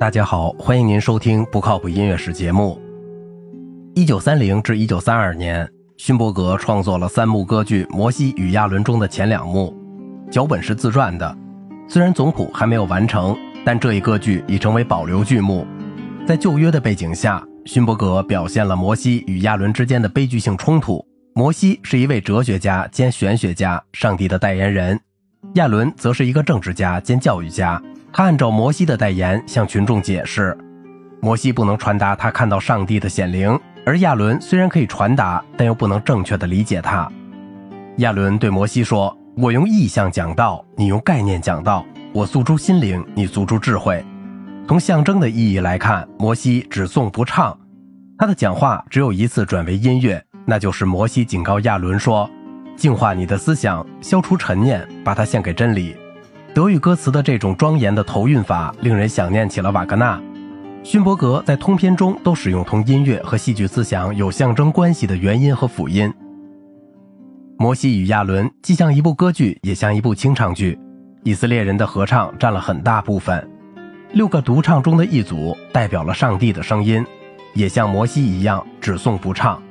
大家好，欢迎您收听不靠谱音乐史节目。一九三零至一九三二年，勋伯格创作了三幕歌剧《摩西与亚伦》中的前两幕，脚本是自传的。虽然总谱还没有完成，但这一歌剧已成为保留剧目。在旧约的背景下，勋伯格表现了摩西与亚伦之间的悲剧性冲突。摩西是一位哲学家兼玄学家，上帝的代言人；亚伦则是一个政治家兼教育家。他按照摩西的代言向群众解释，摩西不能传达他看到上帝的显灵，而亚伦虽然可以传达，但又不能正确的理解他。亚伦对摩西说：“我用意象讲道，你用概念讲道；我诉诸心灵，你诉诸智慧。”从象征的意义来看，摩西只颂不唱，他的讲话只有一次转为音乐，那就是摩西警告亚伦说：“净化你的思想，消除尘念，把它献给真理。”德语歌词的这种庄严的头韵法，令人想念起了瓦格纳。勋伯格在通篇中都使用同音乐和戏剧思想有象征关系的元音和辅音。《摩西与亚伦》既像一部歌剧，也像一部清唱剧。以色列人的合唱占了很大部分，六个独唱中的一组代表了上帝的声音，也像摩西一样只颂不唱。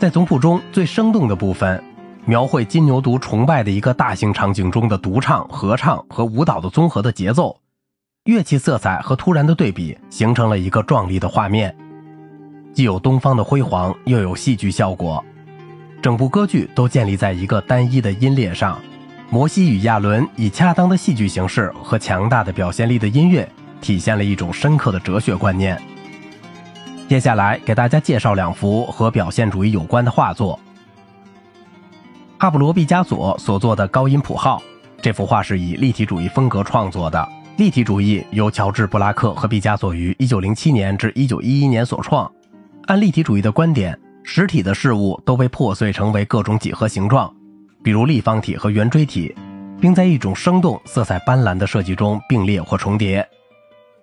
在总谱中最生动的部分。描绘金牛犊崇拜的一个大型场景中的独唱、合唱和舞蹈的综合的节奏，乐器色彩和突然的对比，形成了一个壮丽的画面，既有东方的辉煌，又有戏剧效果。整部歌剧都建立在一个单一的音列上。摩西与亚伦以恰当的戏剧形式和强大的表现力的音乐，体现了一种深刻的哲学观念。接下来给大家介绍两幅和表现主义有关的画作。帕布罗·毕加索所作的高音谱号，这幅画是以立体主义风格创作的。立体主义由乔治·布拉克和毕加索于1907年至1911年所创。按立体主义的观点，实体的事物都被破碎成为各种几何形状，比如立方体和圆锥体，并在一种生动、色彩斑斓的设计中并列或重叠。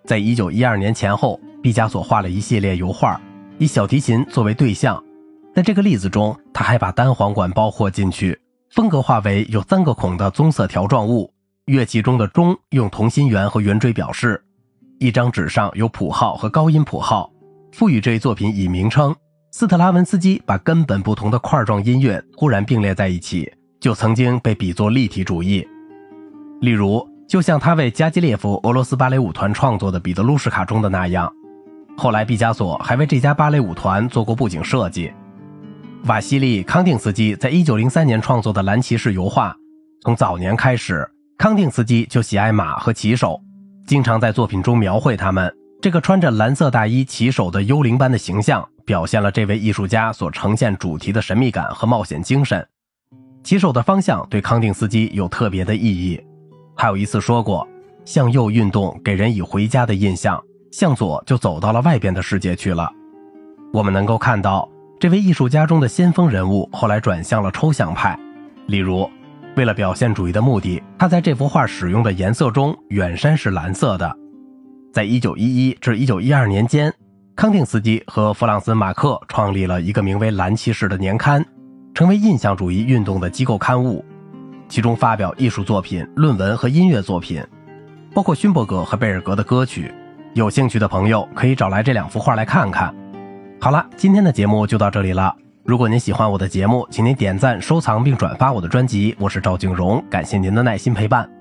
在1912年前后，毕加索画了一系列油画，以小提琴作为对象。在这个例子中，他还把单簧管包括进去，风格化为有三个孔的棕色条状物。乐器中的钟用同心圆和圆锥表示。一张纸上有谱号和高音谱号，赋予这一作品以名称。斯特拉文斯基把根本不同的块状音乐忽然并列在一起，就曾经被比作立体主义。例如，就像他为加基列夫俄罗斯芭蕾舞团创作的《彼得鲁什卡》中的那样。后来，毕加索还为这家芭蕾舞团做过布景设计。瓦西里·康定斯基在1903年创作的蓝骑士油画，从早年开始，康定斯基就喜爱马和骑手，经常在作品中描绘他们。这个穿着蓝色大衣骑手的幽灵般的形象，表现了这位艺术家所呈现主题的神秘感和冒险精神。骑手的方向对康定斯基有特别的意义。他有一次说过：“向右运动给人以回家的印象，向左就走到了外边的世界去了。”我们能够看到。这位艺术家中的先锋人物后来转向了抽象派，例如，为了表现主义的目的，他在这幅画使用的颜色中，远山是蓝色的。在一九一一至一九一二年间，康定斯基和弗朗斯·马克创立了一个名为《蓝骑士》的年刊，成为印象主义运动的机构刊物，其中发表艺术作品、论文和音乐作品，包括勋伯格和贝尔格的歌曲。有兴趣的朋友可以找来这两幅画来看看。好了，今天的节目就到这里了。如果您喜欢我的节目，请您点赞、收藏并转发我的专辑。我是赵静荣，感谢您的耐心陪伴。